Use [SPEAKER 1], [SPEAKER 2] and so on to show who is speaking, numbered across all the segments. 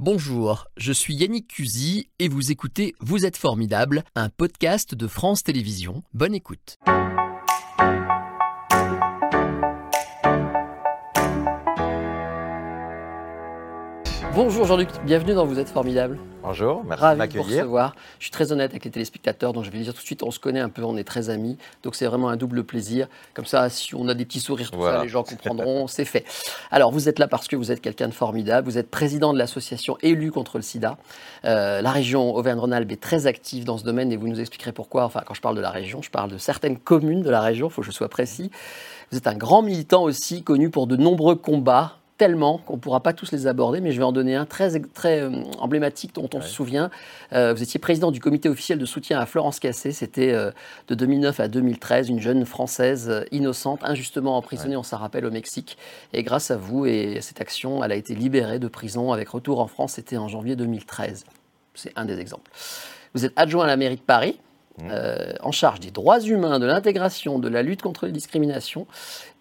[SPEAKER 1] Bonjour, je suis Yannick Cusy et vous écoutez Vous êtes formidable, un podcast de France Télévisions. Bonne écoute. Bonjour Jean-Luc, bienvenue dans Vous êtes formidable.
[SPEAKER 2] Bonjour, merci
[SPEAKER 1] Ravi
[SPEAKER 2] de m'accueillir.
[SPEAKER 1] recevoir. Je suis très honnête avec les téléspectateurs, donc je vais le dire tout de suite, on se connaît un peu, on est très amis, donc c'est vraiment un double plaisir. Comme ça, si on a des petits sourires, tout ça, les gens comprendront, c'est fait. Alors, vous êtes là parce que vous êtes quelqu'un de formidable, vous êtes président de l'association Élus contre le sida. Euh, la région Auvergne-Rhône-Alpes est très active dans ce domaine et vous nous expliquerez pourquoi. Enfin, quand je parle de la région, je parle de certaines communes de la région, il faut que je sois précis. Vous êtes un grand militant aussi, connu pour de nombreux combats tellement qu'on ne pourra pas tous les aborder, mais je vais en donner un très, très euh, emblématique dont on se souvient. Euh, vous étiez président du comité officiel de soutien à Florence Cassé, c'était euh, de 2009 à 2013, une jeune Française innocente, injustement emprisonnée, on s'en rappelle, au Mexique. Et grâce à vous et à cette action, elle a été libérée de prison avec retour en France, c'était en janvier 2013. C'est un des exemples. Vous êtes adjoint à la mairie de Paris, euh, en charge des droits humains, de l'intégration, de la lutte contre les discriminations.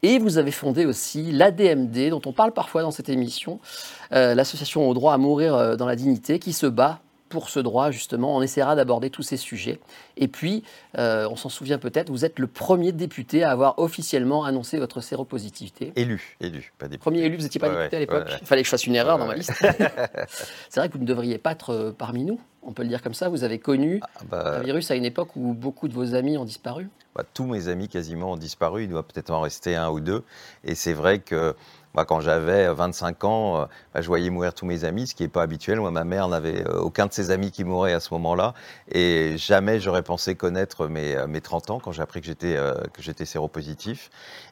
[SPEAKER 1] Et vous avez fondé aussi l'ADMD, dont on parle parfois dans cette émission, euh, l'association au droit à mourir euh, dans la dignité, qui se bat pour ce droit, justement. On essaiera d'aborder tous ces sujets. Et puis, euh, on s'en souvient peut-être, vous êtes le premier député à avoir officiellement annoncé votre séropositivité.
[SPEAKER 2] Élu, élu, pas des
[SPEAKER 1] Premier élu, vous n'étiez pas
[SPEAKER 2] Ouais,
[SPEAKER 1] député à l'époque.
[SPEAKER 2] ouais, ouais.
[SPEAKER 1] Il fallait que je fasse une erreur dans ma liste. C'est vrai que vous ne devriez pas être euh, parmi nous. On peut le dire comme ça. Vous avez connu
[SPEAKER 2] Ah, bah,
[SPEAKER 1] un virus à une époque où beaucoup de vos amis ont disparu.
[SPEAKER 2] bah, tous mes amis quasiment ont disparu, il doit peut-être en rester un ou deux. Et c'est vrai que quand j'avais 25 ans, euh, bah, je voyais mourir tous mes amis, ce qui n'est pas habituel. Moi, ma mère n'avait euh, aucun de ses amis qui mourait à ce moment-là. Et jamais j'aurais pensé connaître mes, euh, mes 30 ans quand j'ai appris que j'étais euh, que j'étais séropositif.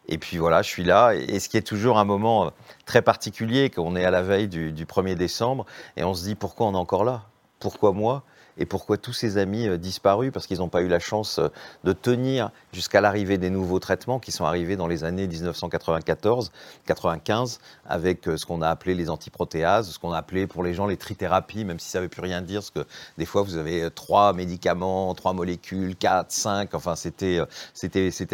[SPEAKER 2] Et puis voilà, je suis là. Et, ce qui est toujours un moment euh, très particulier, qu'on est à la veille du, du 1er décembre, et on se dit pourquoi on est encore là? Pourquoi moi? Et pourquoi tous ces amis euh, disparus Parce qu'ils n'ont pas eu la chance euh, de tenir jusqu'à l'arrivée des nouveaux traitements qui sont arrivés dans les années 1994-95 avec euh, ce qu'on a appelé les antiprotéases, ce qu'on a appelé pour les gens les trithérapies, même si ça ne veut plus rien dire, parce que des fois vous avez trois médicaments, trois molécules, quatre, cinq, enfin c'était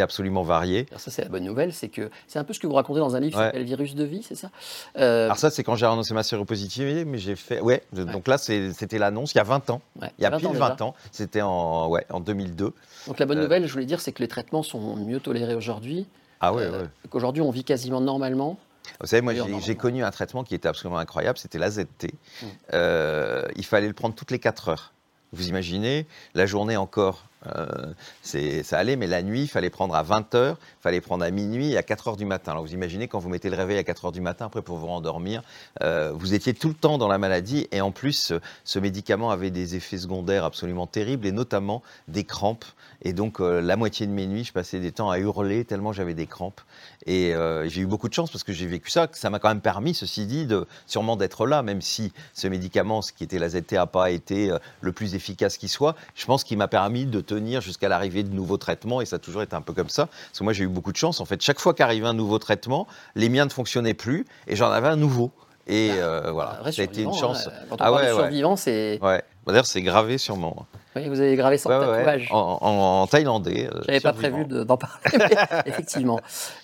[SPEAKER 2] absolument varié.
[SPEAKER 1] Alors ça, c'est la bonne nouvelle, c'est que c'est un peu ce que vous racontez dans un livre qui
[SPEAKER 2] Ouais.
[SPEAKER 1] s'appelle Virus de vie, c'est ça? Euh,
[SPEAKER 2] Alors ça c'est quand j'ai annoncé ma séropositivité, mais j'ai fait ouais, donc là c'était l'annonce il y a 20 ans.
[SPEAKER 1] ouais,
[SPEAKER 2] Il y a
[SPEAKER 1] 20
[SPEAKER 2] pile
[SPEAKER 1] ans
[SPEAKER 2] 20
[SPEAKER 1] déjà.
[SPEAKER 2] ans, c'était en ouais, en 2002.
[SPEAKER 1] Donc la bonne
[SPEAKER 2] Euh,
[SPEAKER 1] nouvelle, je voulais dire, c'est que les traitements sont mieux tolérés aujourd'hui.
[SPEAKER 2] Ah ouais,
[SPEAKER 1] Euh,
[SPEAKER 2] ouais.
[SPEAKER 1] Qu'aujourd'hui, on vit quasiment normalement.
[SPEAKER 2] Vous savez, moi, j'ai- connu un traitement qui était absolument incroyable, c'était l'AZT.
[SPEAKER 1] Mm.
[SPEAKER 2] Euh, il fallait le prendre toutes les 4 heures. Vous imaginez, la journée encore, euh, ça allait, mais la nuit, il fallait prendre à 20 heures, il fallait prendre à minuit et à 4 heures du matin. Alors vous imaginez, quand vous mettez le réveil à 4 heures du matin, après pour vous rendormir, euh, vous étiez tout le temps dans la maladie et en plus, ce, médicament avait des effets secondaires absolument terribles et notamment des crampes. Et donc, euh, la moitié de mes nuits, je passais des temps à hurler tellement j'avais des crampes. Et euh, j'ai eu beaucoup de chance parce que j'ai vécu ça. Ça m'a quand même permis, ceci dit, de, sûrement d'être là, même si ce médicament, ce qui était la ZT, n'a pas été le plus efficace qui soit. Je pense qu'il m'a permis de tenir jusqu'à l'arrivée de nouveaux traitements et ça a toujours été un peu comme ça. Parce que moi, j'ai eu beaucoup de chance. En fait, chaque fois qu'arrivait un nouveau traitement, les miens ne fonctionnaient plus et j'en avais un nouveau. Et euh, voilà,
[SPEAKER 1] vrai
[SPEAKER 2] ça a été une chance.
[SPEAKER 1] hein. Quand on
[SPEAKER 2] Ah
[SPEAKER 1] parle
[SPEAKER 2] ouais,
[SPEAKER 1] de
[SPEAKER 2] ouais.
[SPEAKER 1] survivant, c'est.
[SPEAKER 2] Ouais. D'ailleurs, c'est gravé sur mon.
[SPEAKER 1] Oui, vous avez gravé ça en
[SPEAKER 2] Ouais, ouais,
[SPEAKER 1] tatouage.
[SPEAKER 2] en, en- en thaïlandais. euh,
[SPEAKER 1] J'avais pas
[SPEAKER 2] survivant.
[SPEAKER 1] prévu de- d'en parler, mais effectivement.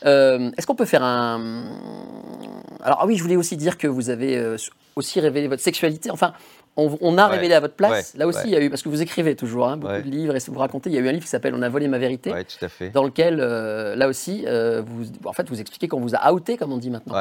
[SPEAKER 1] Euh, Est-ce qu'on peut faire un. Alors, ah oui, je voulais aussi dire que vous avez aussi révélé votre sexualité. Enfin, on, on a
[SPEAKER 2] Ouais.
[SPEAKER 1] révélé à votre place.
[SPEAKER 2] Ouais,
[SPEAKER 1] Là aussi, il y a eu. Parce que vous écrivez toujours hein, beaucoup de livres et vous racontez. Il y a eu un livre qui s'appelle On a volé ma vérité.
[SPEAKER 2] Ouais, tout à fait.
[SPEAKER 1] Dans lequel, euh, là aussi, euh, vous, en fait, vous expliquez qu'on vous a outé, comme on dit maintenant.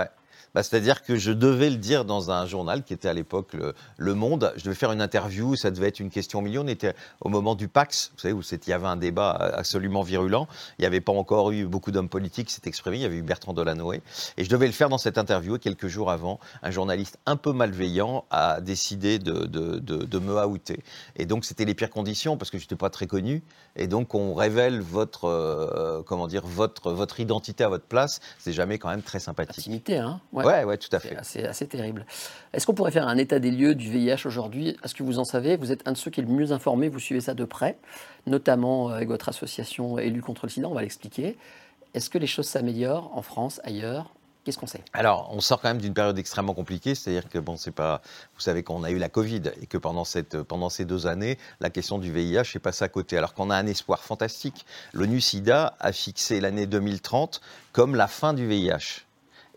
[SPEAKER 2] Bah, C'est-à-dire que je devais le dire dans un journal qui était à l'époque le, Monde. Je devais faire une interview, ça devait être une question million. On était au moment du Pax, vous savez, où il y avait un débat absolument virulent. Il n'y avait pas encore eu beaucoup d'hommes politiques qui s'étaient exprimés. Il y avait eu Bertrand Delanoë. Et je devais le faire dans cette interview. Et quelques jours avant, un journaliste un peu malveillant a décidé de, me outer. Et donc, c'était les pires conditions parce que je n'étais pas très connu. Et donc, on révèle votre, euh, comment dire, votre identité à votre place. C'est jamais quand même très sympathique.
[SPEAKER 1] Intimité, hein
[SPEAKER 2] Ouais, ouais, tout à
[SPEAKER 1] C'est
[SPEAKER 2] fait.
[SPEAKER 1] assez, assez terrible. Est-ce qu'on pourrait faire un état des lieux du VIH aujourd'hui? Est-ce que vous en savez? Vous êtes un de ceux qui est le mieux informé, vous suivez ça de près, notamment euh, avec votre association Élus contre le sida, on va l'expliquer. Est-ce que les choses s'améliorent en France, ailleurs? Qu'est-ce qu'on sait?
[SPEAKER 2] Alors, on sort quand même d'une période extrêmement compliquée, c'est-à-dire que bon, c'est pas, vous savez qu'on a eu la Covid et que pendant cette, pendant ces deux années, la question du VIH est passée à côté. Alors qu'on a un espoir fantastique. L'ONU SIDA a fixé l'année 2030 comme la fin du VIH.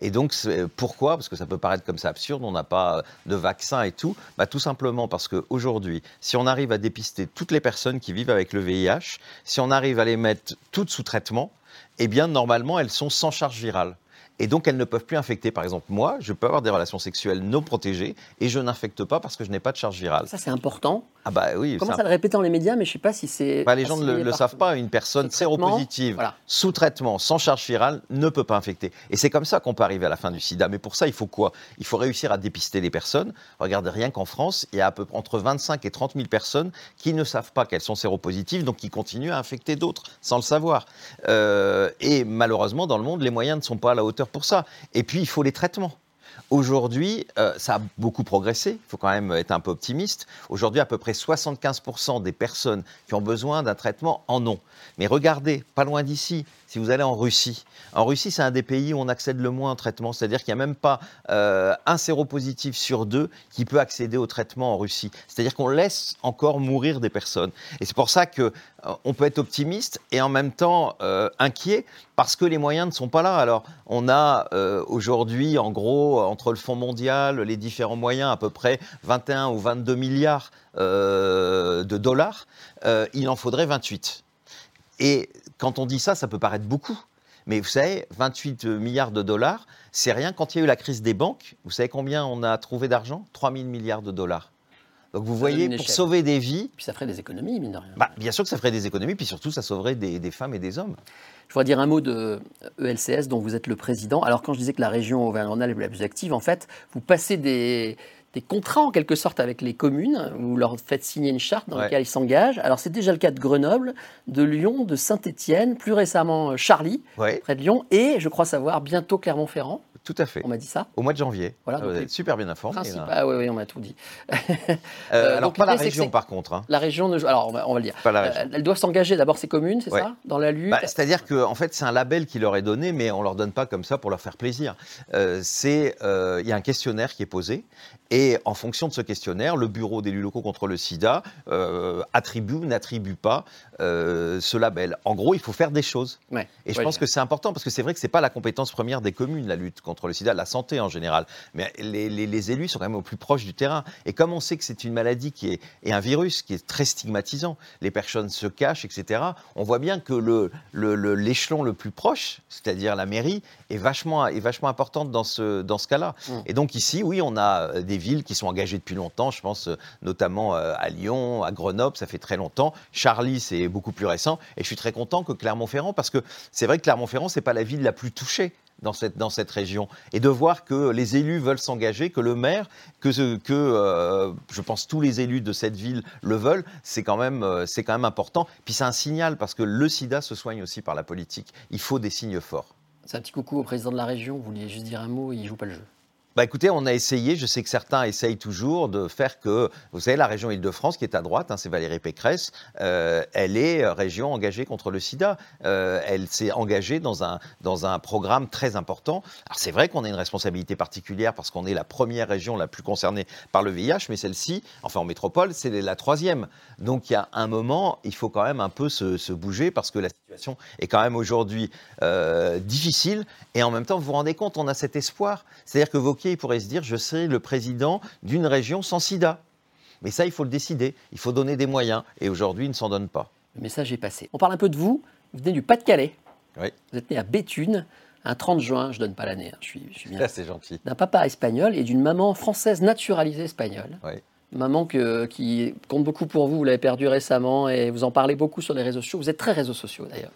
[SPEAKER 2] Et donc, pourquoi? Parce que ça peut paraître comme ça absurde, on n'a pas de vaccin et tout. Bah, tout simplement parce qu'aujourd'hui, si on arrive à dépister toutes les personnes qui vivent avec le VIH, si on arrive à les mettre toutes sous traitement, eh bien, normalement, elles sont sans charge virale et donc elles ne peuvent plus infecter. Par exemple, moi, je peux avoir des relations sexuelles non protégées et je n'infecte pas parce que je n'ai pas de charge virale.
[SPEAKER 1] Ça, c'est important.
[SPEAKER 2] Ah bah oui.
[SPEAKER 1] Comment ça le répéter dans les médias, mais je ne sais pas si c'est.
[SPEAKER 2] Bah, les gens ne le, savent pas. Une personne séropositive, sous traitement, sans charge virale, ne peut pas infecter. Et c'est comme ça qu'on peut arriver à la fin du sida. Mais pour ça, il faut quoi? Il faut réussir à dépister les personnes. Regardez, rien qu'en France, il y a à peu près entre 25 et 30 000 personnes qui ne savent pas qu'elles sont séropositives, donc qui continuent à infecter d'autres sans le savoir. Euh, et malheureusement, dans le monde, les moyens ne sont pas à la hauteur pour ça. Et puis, il faut les traitements. Aujourd'hui, euh, ça a beaucoup progressé, il faut quand même être un peu optimiste. Aujourd'hui, à peu près 75% des personnes qui ont besoin d'un traitement en ont. Mais regardez, pas loin d'ici, si vous allez en Russie. En Russie, c'est un des pays où on accède le moins au traitement, c'est-à-dire qu'il n'y a même pas euh, un séropositif sur deux qui peut accéder au traitement en Russie. C'est-à-dire qu'on laisse encore mourir des personnes. Et c'est pour ça qu'on euh, peut être optimiste et en même temps euh, inquiet parce que les moyens ne sont pas là. Alors, on a aujourd'hui, en gros, entre le Fonds mondial, les différents moyens, à peu près 21 ou 22 milliards de dollars. il en faudrait 28. Et quand on dit ça, ça peut paraître beaucoup. Mais vous savez, 28 milliards de dollars, c'est rien. Quand il y a eu la crise des banques, vous savez combien on a trouvé d'argent? 3 000 milliards de dollars. Donc vous voyez, pour sauver des vies.
[SPEAKER 1] Puis ça ferait des économies, mine de rien.
[SPEAKER 2] Bah, bien sûr que ça ferait des économies, puis surtout ça sauverait des, femmes et des hommes.
[SPEAKER 1] Je voudrais dire un mot de ELCS, dont vous êtes le président. Alors quand je disais que la région Auvergne-Rhône-Alpes est la plus active, en fait, vous passez des, des contrats en quelque sorte avec les communes. Vous leur faites signer une charte dans laquelle ils s'engagent. Alors c'est déjà le cas de Grenoble, de Lyon, de Saint-Étienne, plus récemment euh, Charlie, près de Lyon, et je crois savoir bientôt Clermont-Ferrand.
[SPEAKER 2] Tout à fait.
[SPEAKER 1] On m'a dit ça
[SPEAKER 2] Au mois de janvier. Voilà, Vous êtes super bien informé.
[SPEAKER 1] Ah oui, oui, on m'a tout dit.
[SPEAKER 2] Euh, euh, alors, pas la région, par contre. Hein.
[SPEAKER 1] La région, ne... alors on va, le dire. Pas la région. elles doivent s'engager d'abord ces communes, c'est ça Dans la lutte?
[SPEAKER 2] Bah, C'est-à-dire qu'en en fait, c'est un label qui leur est donné, mais on ne leur donne pas comme ça pour leur faire plaisir. c'est Il y a un questionnaire qui est posé, et en fonction de ce questionnaire, le Bureau d'élus locaux contre le sida euh, attribue ou n'attribue pas euh, ce label. En gros, il faut faire des choses. et je pense que c'est important parce que c'est vrai que ce n'est pas la compétence première des communes, la lutte contre le sida, la santé en général. Mais les, élus sont quand même au plus proche du terrain. Et comme on sait que c'est une maladie qui est, et un virus qui est très stigmatisant, les personnes se cachent, etc., on voit bien que l'échelon le, le, plus proche, c'est-à-dire la mairie, est vachement, est vachement importante dans ce, dans ce cas-là. Mmh. Et donc ici, oui, on a des villes qui sont engagées depuis longtemps. Je pense euh, notamment euh, à Lyon, à Grenoble, ça fait très longtemps. Charlie, c'est beaucoup plus récent. Et je suis très content que Clermont-Ferrand, parce que c'est vrai que Clermont-Ferrand, c'est pas la ville la plus touchée dans cette, dans cette région. Et de voir que les élus veulent s'engager, que le maire, que, que euh, je pense tous les élus de cette ville le veulent, c'est quand, même, c'est quand même important. Puis c'est un signal, parce que le sida se soigne aussi par la politique. Il faut des signes forts.
[SPEAKER 1] C'est un petit coucou au président de la région. Vous vouliez juste dire un mot, il joue pas le jeu.
[SPEAKER 2] Bah écoutez, on a essayé, je sais que certains essayent toujours de faire que, vous savez, la région Île-de-France qui est à droite, hein, c'est Valérie Pécresse, euh, elle est euh, région engagée contre le sida. Euh, elle s'est engagée dans un, dans un programme très important. Alors c'est vrai qu'on a une responsabilité particulière parce qu'on est la première région la plus concernée par le VIH, mais celle-ci, enfin en métropole, c'est la troisième. Donc il y a un moment, il faut quand même un peu se, se bouger parce que la situation est quand même aujourd'hui difficile et en même temps, vous vous rendez compte, on a cet espoir. C'est-à-dire que il pourrait se dire je serai le président d'une région sans sida. Mais ça, il faut le décider. Il faut donner des moyens. Et aujourd'hui, il ne s'en donne pas.
[SPEAKER 1] Le message est passé. On parle un peu de vous. Vous venez du Pas-de-Calais.
[SPEAKER 2] Oui.
[SPEAKER 1] Vous êtes né à Béthune un 30 juin, je ne donne pas l'année, hein, je, suis, je bien.
[SPEAKER 2] c'est gentil.
[SPEAKER 1] D'un papa espagnol et d'une maman française naturalisée espagnole.
[SPEAKER 2] Oui.
[SPEAKER 1] Maman qui compte beaucoup pour vous, vous l'avez perdue récemment et vous en parlez beaucoup sur les réseaux sociaux. Vous êtes très réseaux sociaux d'ailleurs.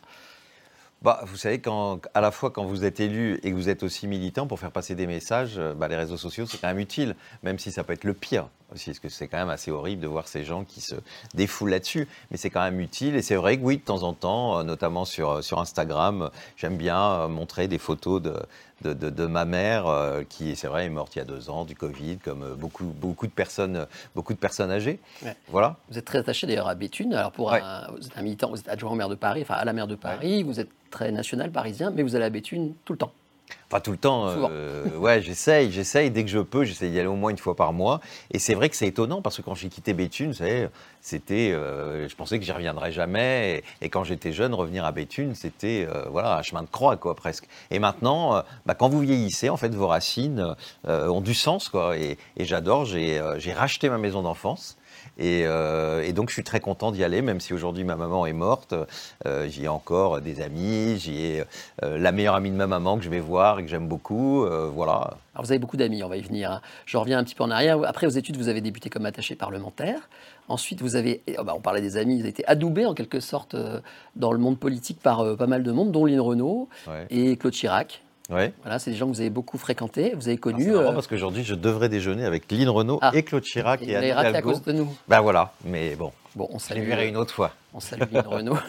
[SPEAKER 2] Bah, vous savez, quand, à la fois quand vous êtes élu et que vous êtes aussi militant pour faire passer des messages, euh, bah, les réseaux sociaux, c'est quand même utile, même si ça peut être le pire aussi, parce que c'est quand même assez horrible de voir ces gens qui se défoulent là-dessus, mais c'est quand même utile. Et c'est vrai que oui, de temps en temps, euh, notamment sur, euh, sur Instagram, j'aime bien montrer des photos de, de, ma mère, qui, c'est vrai, est morte il y a deux ans du Covid, comme beaucoup, beaucoup, de, personnes, beaucoup de personnes âgées. Voilà.
[SPEAKER 1] Vous êtes très attaché d'ailleurs à Béthune. Alors, pour un, vous êtes un militant, vous êtes adjoint au maire de Paris, enfin à la maire de Paris, vous êtes très national parisien, mais vous allez à Béthune tout le temps.
[SPEAKER 2] Enfin, tout le temps, euh, ouais, j'essaye, j'essaye. Dès que je peux, j'essaye d'y aller au moins une fois par mois. Et c'est vrai que c'est étonnant parce que quand j'ai quitté Béthune, vous savez, c'était, euh, je pensais que j'y reviendrais jamais. Et, quand j'étais jeune, revenir à Béthune, c'était, euh, voilà, un chemin de croix, quoi, presque. Et maintenant, bah, quand vous vieillissez, en fait, vos racines ont du sens, quoi. Et, et j'adore. J'ai racheté ma maison d'enfance. Euh, et, donc, je suis très content d'y aller, même si aujourd'hui ma maman est morte. Euh, j'y ai encore des amis. J'y ai euh, la meilleure amie de ma maman que je vais voir et que j'aime beaucoup. voilà.
[SPEAKER 1] Alors, vous avez beaucoup d'amis, on va y venir. Hein. Je reviens un petit peu en arrière. Après, aux études, vous avez débuté comme attaché parlementaire. Ensuite, vous avez, oh, bah, on parlait des amis, vous avez été adoubé en quelque sorte dans le monde politique par pas mal de monde, dont Lynn Renault et Claude Chirac. Voilà, c'est des gens que vous avez beaucoup fréquentés, vous avez connus.
[SPEAKER 2] C'est euh... parce qu'aujourd'hui, je devrais déjeuner avec Lynn Renault ah. et Claude Chirac et, Anne Hidalgo.
[SPEAKER 1] à cause de nous.
[SPEAKER 2] Ben voilà, mais bon.
[SPEAKER 1] Bon, on
[SPEAKER 2] salue. Je les verrai une autre fois.
[SPEAKER 1] On salue Lynn Renault.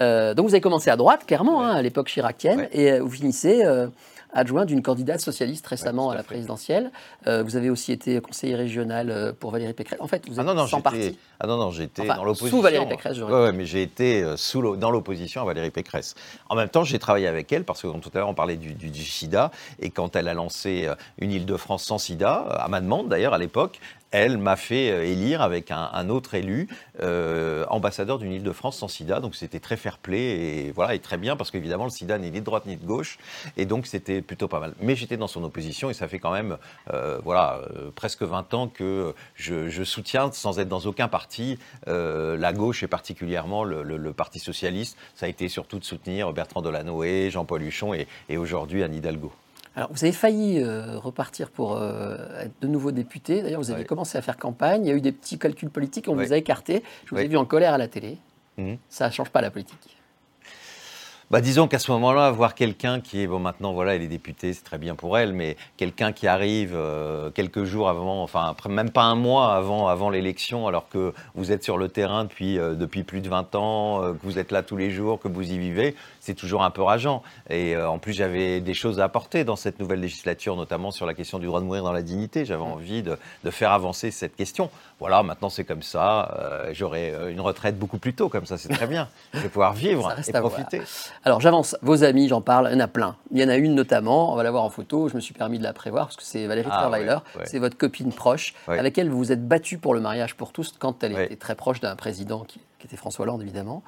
[SPEAKER 1] Euh, donc vous avez commencé à droite, clairement, hein, à l'époque chiracienne, et euh, vous finissez euh, adjoint d'une candidate socialiste récemment à la présidentielle. Euh, vous avez aussi été conseiller régional euh, pour Valérie Pécresse. En fait, vous ah êtes
[SPEAKER 2] ah non, non,
[SPEAKER 1] sans parti.
[SPEAKER 2] Ah non, non, j'étais dans l'opposition.
[SPEAKER 1] Sous Valérie Pécresse,
[SPEAKER 2] Oui, ouais, mais j'ai été euh, sous dans l'opposition à Valérie Pécresse. En même temps, j'ai travaillé avec elle parce que tout à l'heure, on parlait du, du, sida. Et quand elle a lancé une Île-de-France sans sida, à ma demande d'ailleurs à l'époque, elle m'a fait euh, élire avec un, autre élu euh, ambassadeur d'une Île-de-France sans sida. Donc c'était très fair-play et voilà et très bien parce qu'évidemment le sida n'est ni de droite ni de gauche et donc c'était plutôt pas mal. Mais j'étais dans son opposition et ça fait quand même euh, voilà presque 20 ans que je, soutiens sans être dans aucun parti la gauche et particulièrement le, Parti socialiste. Ça a été surtout de soutenir Bertrand Delanoë, Jean-Paul Huchon et, et aujourd'hui Anne Hidalgo.
[SPEAKER 1] Alors, vous avez failli euh, repartir pour euh, être de nouveau député. D'ailleurs, vous avez commencé à faire campagne. Il y a eu des petits calculs politiques. On vous a écarté. Je vous ai vu en colère à la télé. Mmh. Ça ne change pas la politique.
[SPEAKER 2] Bah, disons qu'à ce moment-là, voir quelqu'un qui est, bon maintenant voilà, elle est députée, c'est très bien pour elle, mais quelqu'un qui arrive euh, quelques jours avant, enfin après, même pas un mois avant, avant l'élection, alors que vous êtes sur le terrain depuis, euh, depuis plus de 20 ans, euh, que vous êtes là tous les jours, que vous y vivez, c'est toujours un peu rageant. Et en plus, j'avais des choses à apporter dans cette nouvelle législature, notamment sur la question du droit de mourir dans la dignité. J'avais envie de, de, faire avancer cette question. Voilà, maintenant c'est comme ça. J'aurai une retraite beaucoup plus tôt, comme ça c'est très bien. Je vais pouvoir vivre et profiter.
[SPEAKER 1] Alors j'avance, vos amis, j'en parle, il y en a plein. Il y en a une notamment, on va la voir en photo, je me suis permis de la prévoir parce que c'est Valérie ah, c'est votre copine proche, avec elle vous vous êtes battu pour le mariage pour tous quand elle était très proche d'un président qui, était François Hollande évidemment.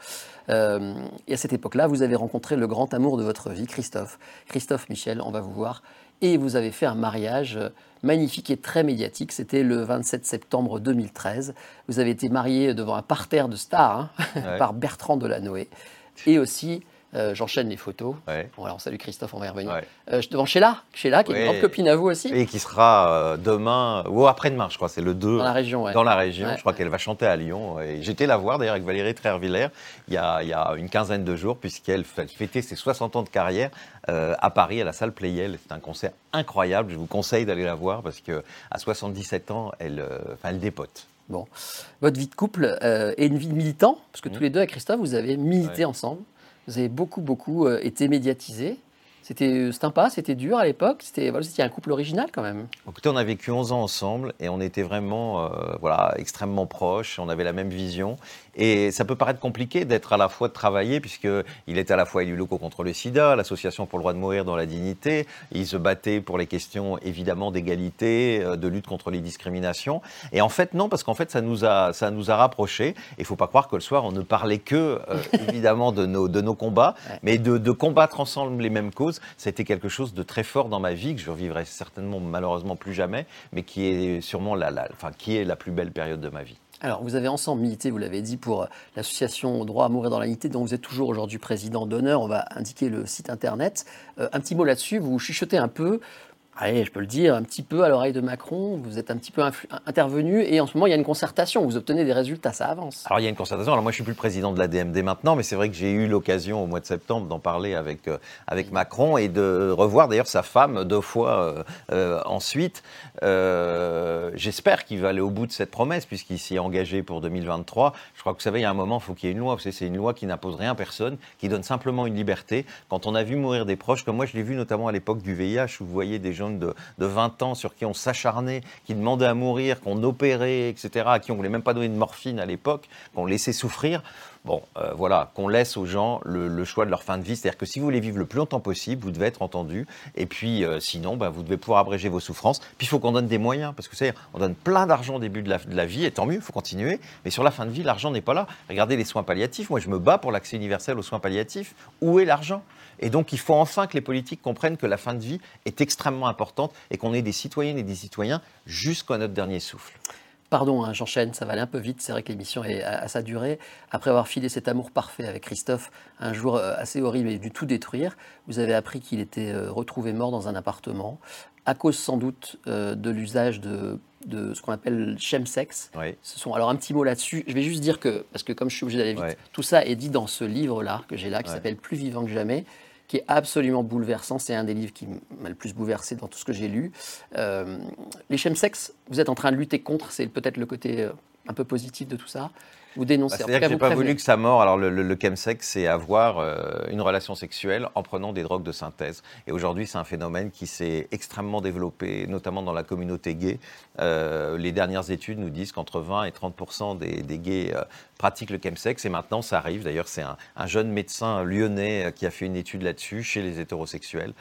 [SPEAKER 1] Euh, et à cette époque-là, vous avez rencontré le grand amour de votre vie, Christophe. Christophe Michel, on va vous voir. Et vous avez fait un mariage magnifique et très médiatique. C'était le 27 septembre 2013. Vous avez été marié devant un parterre de stars hein, par Bertrand Delanoë et aussi euh, j'enchaîne les photos. Bon, alors, salut Christophe, on va y revenir. Euh, devant Sheila, Sheila, qui est une grande copine à vous aussi.
[SPEAKER 2] Et qui sera euh, demain, ou après-demain, je crois, c'est le 2.
[SPEAKER 1] Dans la région,
[SPEAKER 2] Dans la région, je crois qu'elle va chanter à Lyon. Et j'étais la voir d'ailleurs avec Valérie Trervillers il y, a, il y a une quinzaine de jours, puisqu'elle fêtait ses 60 ans de carrière à Paris, à la salle Playel. C'est un concert incroyable. Je vous conseille d'aller la voir parce qu'à 77 ans, elle, elle dépote.
[SPEAKER 1] Bon, votre vie de couple est une vie de militant, parce que mmh. tous les deux, avec Christophe, vous avez milité ensemble. Vous avez beaucoup, beaucoup euh, été médiatisé. C'était euh, sympa, c'était dur à l'époque. C'était voilà, un couple original quand même.
[SPEAKER 2] Écoutez, on a vécu 11 ans ensemble et on était vraiment euh, voilà, extrêmement proches. On avait la même vision. Et ça peut paraître compliqué d'être à la fois de travailler, puisqu'il est à la fois élu local contre le sida, l'association pour le droit de mourir dans la dignité. Il se battait pour les questions évidemment d'égalité, euh, de lutte contre les discriminations. Et en fait, non, parce qu'en fait, ça nous a, ça nous a rapprochés. Il ne faut pas croire que le soir, on ne parlait que, euh, évidemment, de nos, de nos combats, mais de, de, combattre ensemble les mêmes causes. C'était quelque chose de très fort dans ma vie, que je revivrai certainement, malheureusement, plus jamais, mais qui est sûrement la, enfin, qui est la plus belle période de ma vie.
[SPEAKER 1] Alors, vous avez ensemble milité, vous l'avez dit, pour l'association Droit à mourir dans la dont vous êtes toujours aujourd'hui président d'honneur. On va indiquer le site internet. Euh, un petit mot là-dessus, vous chuchotez un peu allez, je peux le dire, un petit peu à l'oreille de Macron, vous êtes un petit peu intervenu et en ce moment il y a une concertation, vous obtenez des résultats, ça avance.
[SPEAKER 2] Alors il y a une concertation, alors moi je suis plus le président de la DMD maintenant, mais c'est vrai que j'ai eu l'occasion au mois de septembre d'en parler avec, euh, avec Macron et de revoir d'ailleurs sa femme deux fois euh, euh, ensuite. J'espère qu'il va aller au bout de cette promesse puisqu'il s'y est engagé pour 2023. Je crois que vous savez, il y a un moment, il faut qu'il y ait une loi, c'est une loi qui n'impose rien à personne, qui donne simplement une liberté. Quand on a vu mourir des proches, comme moi je l'ai vu notamment à l'époque du VIH, où vous voyez des gens de, 20 ans sur qui on s'acharnait, qui demandaient à mourir, qu'on opérait, etc., à qui on ne voulait même pas donner de morphine à l'époque, qu'on laissait souffrir. Bon, euh, voilà, qu'on laisse aux gens le, choix de leur fin de vie. C'est-à-dire que si vous voulez vivre le plus longtemps possible, vous devez être entendu. Et puis, euh, sinon, bah, vous devez pouvoir abréger vos souffrances. Puis, il faut qu'on donne des moyens. Parce que, c'est on donne plein d'argent au début de la, vie, et tant mieux, il faut continuer. Mais sur la fin de vie, l'argent n'est pas là. Regardez les soins palliatifs. Moi, je me bats pour l'accès universel aux soins palliatifs. Où est l'argent? Et donc, il faut enfin que les politiques comprennent que la fin de vie est extrêmement importante et qu'on ait des citoyennes et des citoyens jusqu'à notre dernier souffle.
[SPEAKER 1] Pardon, hein, j'enchaîne, ça va aller un peu vite. C'est vrai que l'émission est à, sa durée. Après avoir filé cet amour parfait avec Christophe, un jour euh, assez horrible et du tout détruire, vous avez appris qu'il était euh, retrouvé mort dans un appartement, à cause sans doute euh, de l'usage de, ce qu'on appelle chemsex. Ce sont, alors un petit mot là-dessus, je vais juste dire que, parce que comme je suis obligé d'aller vite, tout ça est dit dans ce livre-là que j'ai là, qui s'appelle Plus vivant que jamais qui est absolument bouleversant. C'est un des livres qui m'a le plus bouleversé dans tout ce que j'ai lu. Euh, les chemsex, vous êtes en train de lutter contre, c'est peut-être le côté euh, un peu positif de tout ça. Vous dénoncez.
[SPEAKER 2] Bah, C'est-à-dire que j'ai pas voulu que ça mort. Alors le, le, chemsex, c'est avoir euh, une relation sexuelle en prenant des drogues de synthèse. Et aujourd'hui, c'est un phénomène qui s'est extrêmement développé, notamment dans la communauté gay. les dernières études nous disent qu'entre 20 et 30% des, des gays pratique le chemsex et maintenant ça arrive. D'ailleurs, c'est un, jeune médecin lyonnais euh, qui a fait une étude là-dessus chez les hétérosexuels.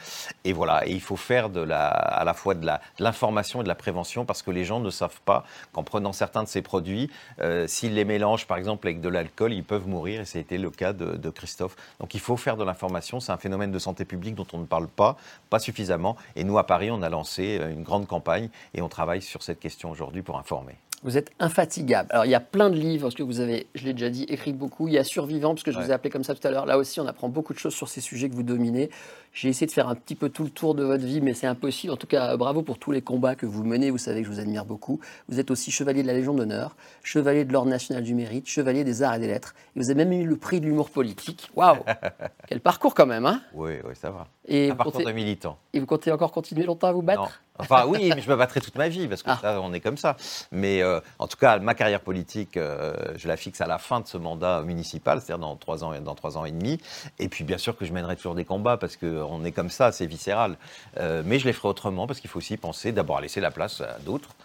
[SPEAKER 2] Et voilà, et il faut faire de la, à la fois de l'information et de la prévention parce que les gens ne savent pas qu'en prenant certains de ces produits, euh, s'ils les mélangent par exemple avec de l'alcool, ils peuvent mourir et c'était le cas de, de, Christophe. Donc il faut faire de l'information. C'est un phénomène de santé publique dont on ne parle pas, pas suffisamment. Et nous, à Paris, on a lancé euh, une grande campagne et on travaille sur cette question aujourd'hui pour informer.
[SPEAKER 1] Vous êtes infatigable. Alors, il y a plein de livres, parce que vous avez, je l'ai déjà dit, écrit beaucoup. Il y a Survivant, parce que je vous ai appelé comme ça tout à l'heure. Là aussi, on apprend beaucoup de choses sur ces sujets que vous dominez. J'ai essayé de faire un petit peu tout le tour de votre vie, mais c'est impossible. En tout cas, bravo pour tous les combats que vous menez. Vous savez que je vous admire beaucoup. Vous êtes aussi chevalier de la Légion d'honneur, chevalier de l'Ordre national du mérite, chevalier des arts et des lettres. Et vous avez même eu le prix de l'humour politique. Waouh Quel parcours quand même, hein?
[SPEAKER 2] Oui, oui, ça va. Et un parcours de militant.
[SPEAKER 1] Et vous comptez encore continuer longtemps à vous battre?
[SPEAKER 2] Enfin, oui, mais je me battrai toute ma vie, parce que ah. ça, on est comme ça. Mais euh, en tout cas, ma carrière politique, euh, je la fixe à la fin de ce mandat municipal, c'est-à-dire dans trois ans, dans trois ans et demi. Et puis, bien sûr que je mènerai toujours des combats, parce qu'on est comme ça, c'est viscéral. Euh, mais je les ferai autrement, parce qu'il faut aussi penser d'abord à laisser la place à d'autres,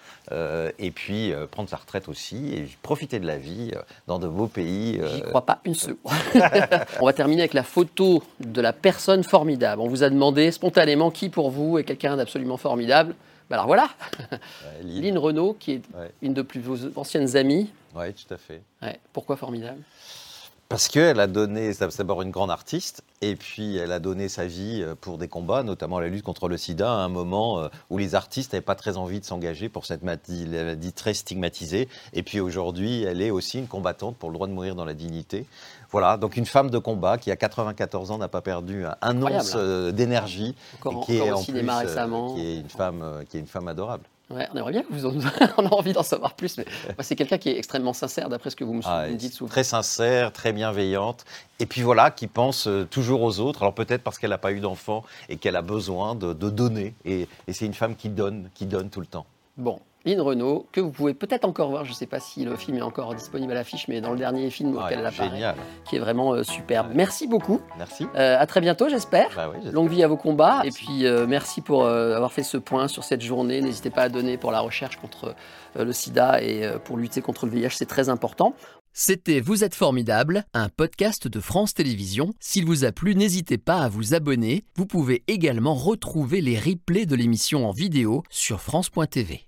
[SPEAKER 2] et puis prendre sa retraite aussi, et profiter de la vie dans de beaux pays.
[SPEAKER 1] J'y crois pas une seule. on va terminer avec la photo de la personne formidable. On vous a demandé spontanément qui pour vous est quelqu'un d'absolument formidable. Bah alors voilà, Lynn Renault, qui est une de plus vos anciennes amies.
[SPEAKER 2] Oui, tout à fait.
[SPEAKER 1] Pourquoi formidable?
[SPEAKER 2] Parce qu'elle a donné, c'est d'abord une grande artiste, et puis elle a donné sa vie euh, pour des combats, notamment la lutte contre le sida, à un moment euh, où les artistes n'avaient pas très envie de s'engager pour cette maladie très stigmatisée. Et puis aujourd'hui, elle est aussi une combattante pour le droit de mourir dans la dignité. Voilà, donc une femme de combat qui, à 94 ans, n'a pas perdu un once euh, d'énergie,
[SPEAKER 1] et qui est en plus,
[SPEAKER 2] qui est une femme, qui est une femme adorable.
[SPEAKER 1] Ouais, on aimerait bien que vous en... on a envie d'en savoir plus, mais c'est quelqu'un qui est extrêmement sincère, d'après ce que vous me, ah, dites souvent.
[SPEAKER 2] Très sincère, très bienveillante, et puis voilà, qui pense euh, toujours aux autres. Alors peut-être parce qu'elle n'a pas eu d'enfant et qu'elle a besoin de, donner, et, et c'est une femme qui donne, qui donne tout le temps.
[SPEAKER 1] Bon, Lynn Renault, que vous pouvez peut-être encore voir, je ne sais pas si le film est encore disponible à l'affiche, mais dans le dernier film auquel elle apparaît, qui est vraiment euh, superbe. Merci beaucoup.
[SPEAKER 2] Merci.
[SPEAKER 1] Euh, à très bientôt, j'espère. Bah Longue vie à vos combats. Et puis, euh, merci pour avoir fait ce point sur cette journée. N'hésitez pas à donner pour la recherche contre le sida et pour lutter contre le VIH, c'est très important. C'était Vous êtes formidable, un podcast de France Télévisions. S'il vous a plu, n'hésitez pas à vous abonner. Vous pouvez également retrouver les replays de l'émission en vidéo sur France.tv.